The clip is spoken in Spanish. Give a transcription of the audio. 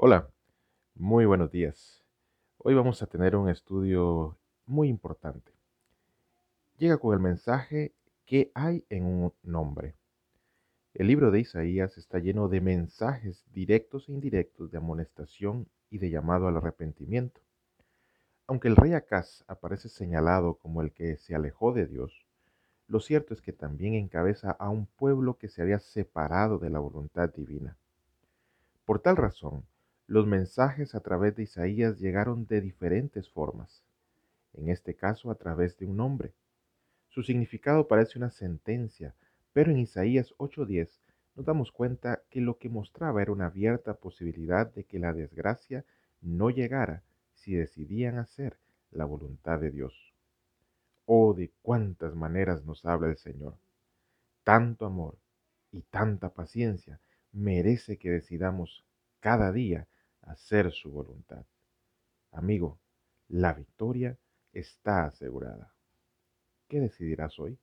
Hola, muy buenos días. Hoy vamos a tener un estudio muy importante. Llega con el mensaje ¿Qué hay en un nombre? El libro de Isaías está lleno de mensajes directos e indirectos de amonestación y de llamado al arrepentimiento. Aunque el rey Acaz aparece señalado como el que se alejó de Dios, lo cierto es que también encabeza a un pueblo que se había separado de la voluntad divina. Por tal razón, los mensajes a través de Isaías llegaron de diferentes formas, en este caso a través de un nombre. Su significado parece una sentencia, pero en Isaías 8:10 nos damos cuenta que lo que mostraba era una abierta posibilidad de que la desgracia no llegara si decidían hacer la voluntad de Dios. Oh, de cuántas maneras nos habla el Señor. Tanto amor y tanta paciencia merece que decidamos cada día hacer su voluntad. Amigo, la victoria está asegurada. ¿Qué decidirás hoy?